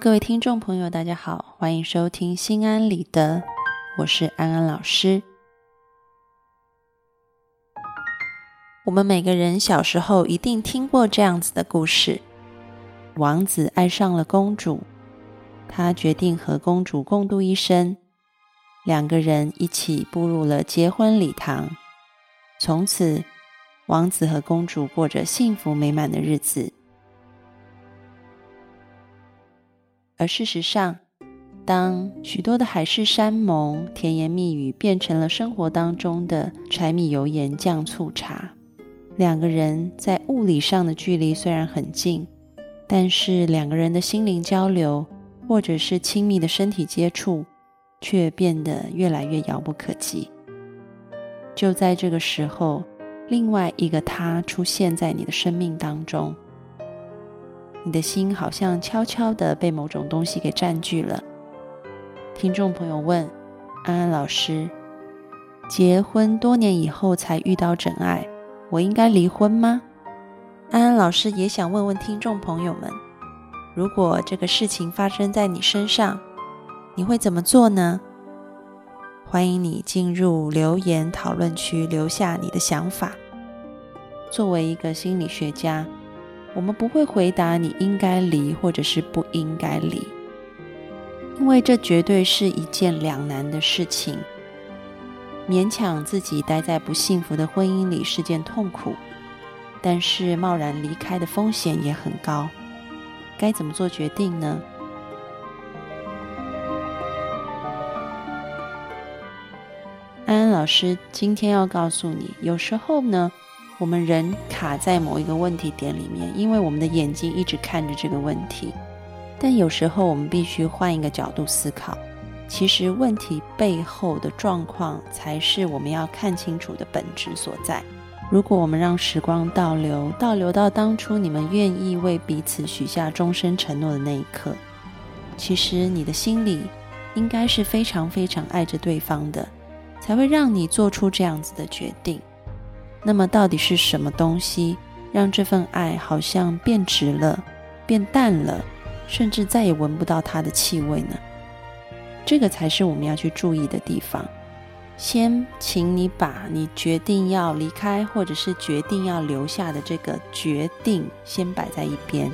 各位听众朋友，大家好，欢迎收听心安理得，我是安安老师。我们每个人小时候一定听过这样子的故事：王子爱上了公主，他决定和公主共度一生，两个人一起步入了结婚礼堂。从此，王子和公主过着幸福美满的日子。而事实上，当许多的海誓山盟、甜言蜜语变成了生活当中的柴米油盐酱醋茶，两个人在物理上的距离虽然很近，但是两个人的心灵交流或者是亲密的身体接触，却变得越来越遥不可及。就在这个时候，另外一个他出现在你的生命当中。你的心好像悄悄的被某种东西给占据了。听众朋友问安安老师：结婚多年以后才遇到真爱，我应该离婚吗？安安老师也想问问听众朋友们：如果这个事情发生在你身上，你会怎么做呢？欢迎你进入留言讨论区留下你的想法。作为一个心理学家。我们不会回答你应该离或者是不应该离，因为这绝对是一件两难的事情。勉强自己待在不幸福的婚姻里是件痛苦，但是贸然离开的风险也很高。该怎么做决定呢？安安老师今天要告诉你，有时候呢。我们人卡在某一个问题点里面，因为我们的眼睛一直看着这个问题。但有时候我们必须换一个角度思考，其实问题背后的状况才是我们要看清楚的本质所在。如果我们让时光倒流，倒流到当初你们愿意为彼此许下终身承诺的那一刻，其实你的心里应该是非常非常爱着对方的，才会让你做出这样子的决定。那么，到底是什么东西让这份爱好像变直了、变淡了，甚至再也闻不到它的气味呢？这个才是我们要去注意的地方。先，请你把你决定要离开，或者是决定要留下的这个决定先摆在一边。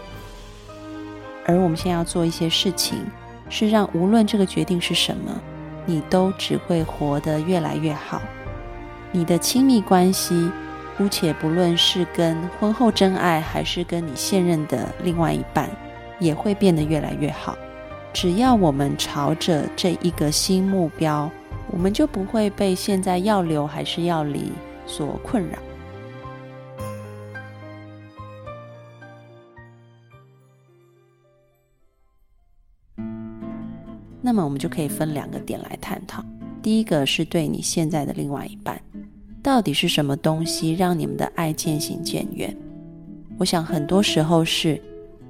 而我们现在要做一些事情，是让无论这个决定是什么，你都只会活得越来越好。你的亲密关系，姑且不论是跟婚后真爱，还是跟你现任的另外一半，也会变得越来越好。只要我们朝着这一个新目标，我们就不会被现在要留还是要离所困扰。那么，我们就可以分两个点来探讨。第一个是对你现在的另外一半。到底是什么东西让你们的爱渐行渐远？我想很多时候是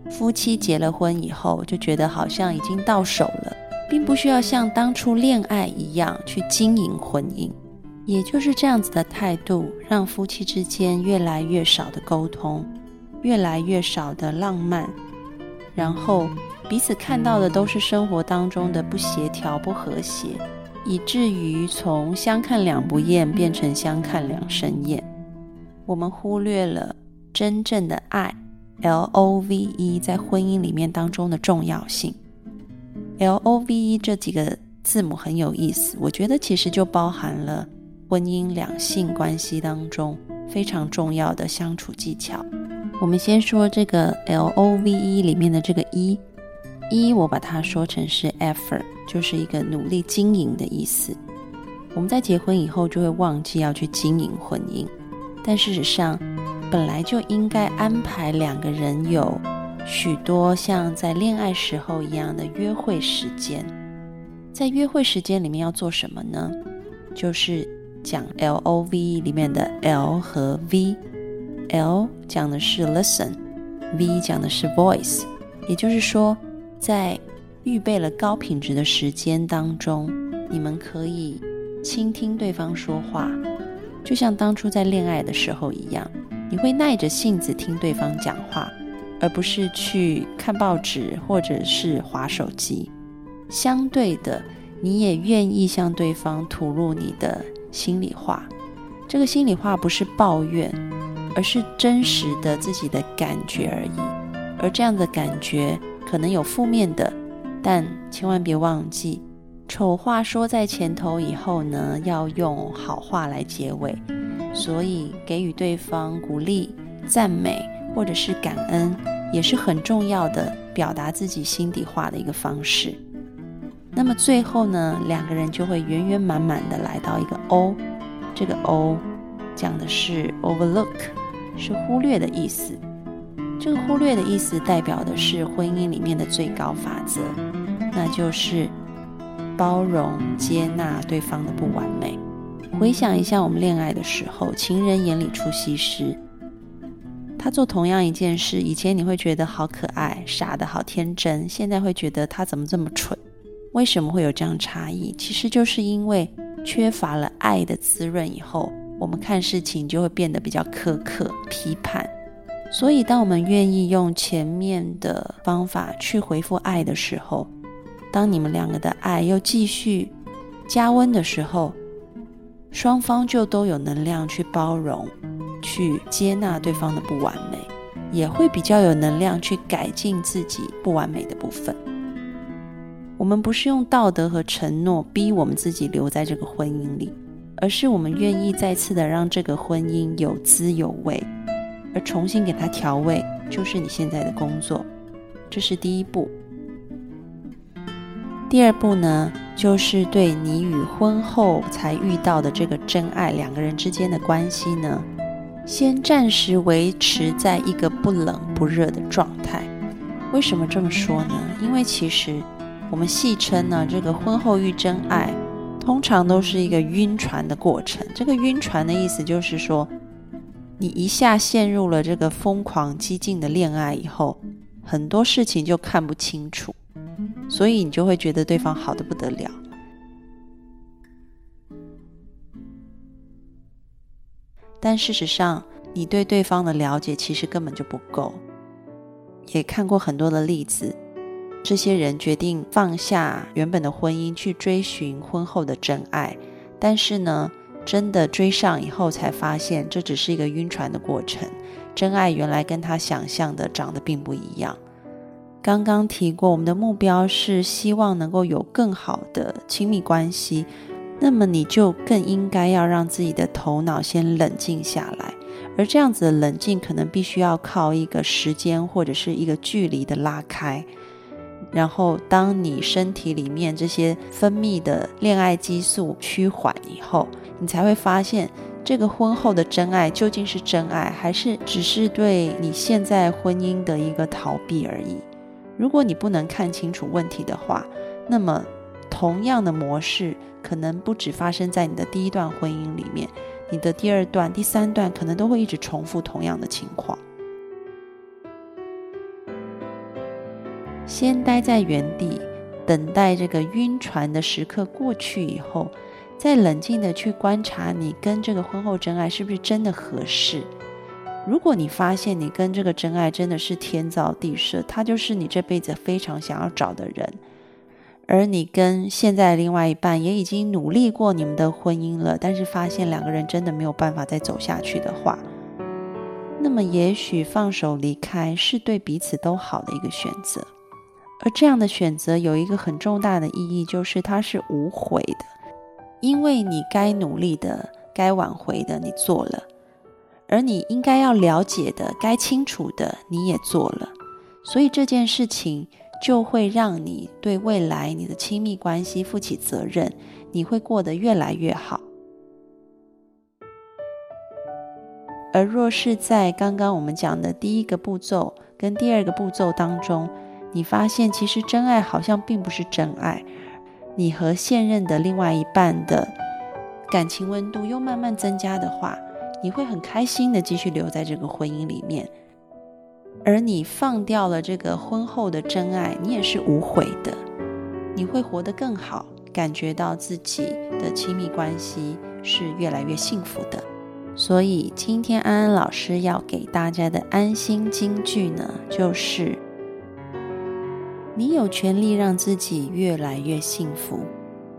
夫妻结了婚以后就觉得好像已经到手了，并不需要像当初恋爱一样去经营婚姻。也就是这样子的态度，让夫妻之间越来越少的沟通，越来越少的浪漫，然后彼此看到的都是生活当中的不协调、不和谐。以至于从相看两不厌变成相看两生厌，我们忽略了真正的爱 L O V E 在婚姻里面当中的重要性。L O V E 这几个字母很有意思，我觉得其实就包含了婚姻两性关系当中非常重要的相处技巧。我们先说这个 L O V E 里面的这个一。一，我把它说成是 effort，就是一个努力经营的意思。我们在结婚以后就会忘记要去经营婚姻，但事实上，本来就应该安排两个人有许多像在恋爱时候一样的约会时间。在约会时间里面要做什么呢？就是讲 L O V 里面的 L 和 V。L 讲的是 listen，V 讲的是 voice。也就是说，在预备了高品质的时间当中，你们可以倾听对方说话，就像当初在恋爱的时候一样，你会耐着性子听对方讲话，而不是去看报纸或者是划手机。相对的，你也愿意向对方吐露你的心里话。这个心里话不是抱怨，而是真实的自己的感觉而已。而这样的感觉可能有负面的。但千万别忘记，丑话说在前头，以后呢要用好话来结尾。所以给予对方鼓励、赞美或者是感恩，也是很重要的表达自己心底话的一个方式。那么最后呢，两个人就会圆圆满满的来到一个 O。这个 O 讲的是 overlook，是忽略的意思。这个忽略的意思代表的是婚姻里面的最高法则，那就是包容接纳对方的不完美。回想一下我们恋爱的时候，情人眼里出西施，他做同样一件事，以前你会觉得好可爱、傻的好天真，现在会觉得他怎么这么蠢？为什么会有这样差异？其实就是因为缺乏了爱的滋润，以后我们看事情就会变得比较苛刻、批判。所以，当我们愿意用前面的方法去回复爱的时候，当你们两个的爱又继续加温的时候，双方就都有能量去包容、去接纳对方的不完美，也会比较有能量去改进自己不完美的部分。我们不是用道德和承诺逼我们自己留在这个婚姻里，而是我们愿意再次的让这个婚姻有滋有味。而重新给它调味，就是你现在的工作，这是第一步。第二步呢，就是对你与婚后才遇到的这个真爱两个人之间的关系呢，先暂时维持在一个不冷不热的状态。为什么这么说呢？因为其实我们戏称呢，这个婚后遇真爱，通常都是一个晕船的过程。这个晕船的意思就是说。你一下陷入了这个疯狂激进的恋爱以后，很多事情就看不清楚，所以你就会觉得对方好的不得了。但事实上，你对对方的了解其实根本就不够。也看过很多的例子，这些人决定放下原本的婚姻，去追寻婚后的真爱，但是呢？真的追上以后，才发现这只是一个晕船的过程。真爱原来跟他想象的长得并不一样。刚刚提过，我们的目标是希望能够有更好的亲密关系，那么你就更应该要让自己的头脑先冷静下来。而这样子的冷静，可能必须要靠一个时间或者是一个距离的拉开。然后，当你身体里面这些分泌的恋爱激素趋缓以后，你才会发现，这个婚后的真爱究竟是真爱，还是只是对你现在婚姻的一个逃避而已？如果你不能看清楚问题的话，那么同样的模式可能不止发生在你的第一段婚姻里面，你的第二段、第三段可能都会一直重复同样的情况。先待在原地，等待这个晕船的时刻过去以后。再冷静的去观察你跟这个婚后真爱是不是真的合适。如果你发现你跟这个真爱真的是天造地设，他就是你这辈子非常想要找的人，而你跟现在另外一半也已经努力过你们的婚姻了，但是发现两个人真的没有办法再走下去的话，那么也许放手离开是对彼此都好的一个选择。而这样的选择有一个很重大的意义，就是它是无悔的。因为你该努力的、该挽回的你做了，而你应该要了解的、该清楚的你也做了，所以这件事情就会让你对未来你的亲密关系负起责任，你会过得越来越好。而若是在刚刚我们讲的第一个步骤跟第二个步骤当中，你发现其实真爱好像并不是真爱，你和现任的另外一半的感情温度又慢慢增加的话，你会很开心的继续留在这个婚姻里面。而你放掉了这个婚后的真爱，你也是无悔的，你会活得更好，感觉到自己的亲密关系是越来越幸福的。所以今天安安老师要给大家的安心金句呢，就是你有权利让自己越来越幸福。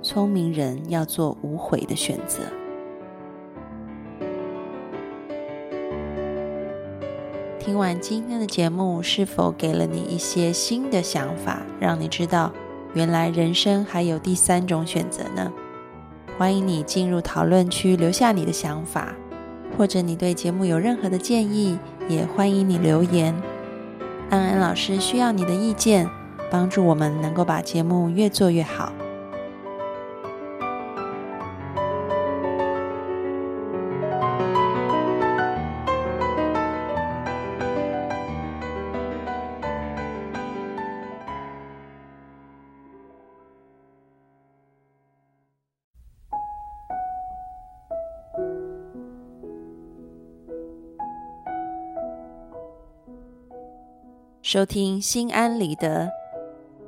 聪明人要做无悔的选择。听完今天的节目，是否给了你一些新的想法，让你知道原来人生还有第三种选择呢？欢迎你进入讨论区留下你的想法，或者你对节目有任何的建议，也欢迎你留言。安安老师需要你的意见，帮助我们能够把节目越做越好。收听心安理得，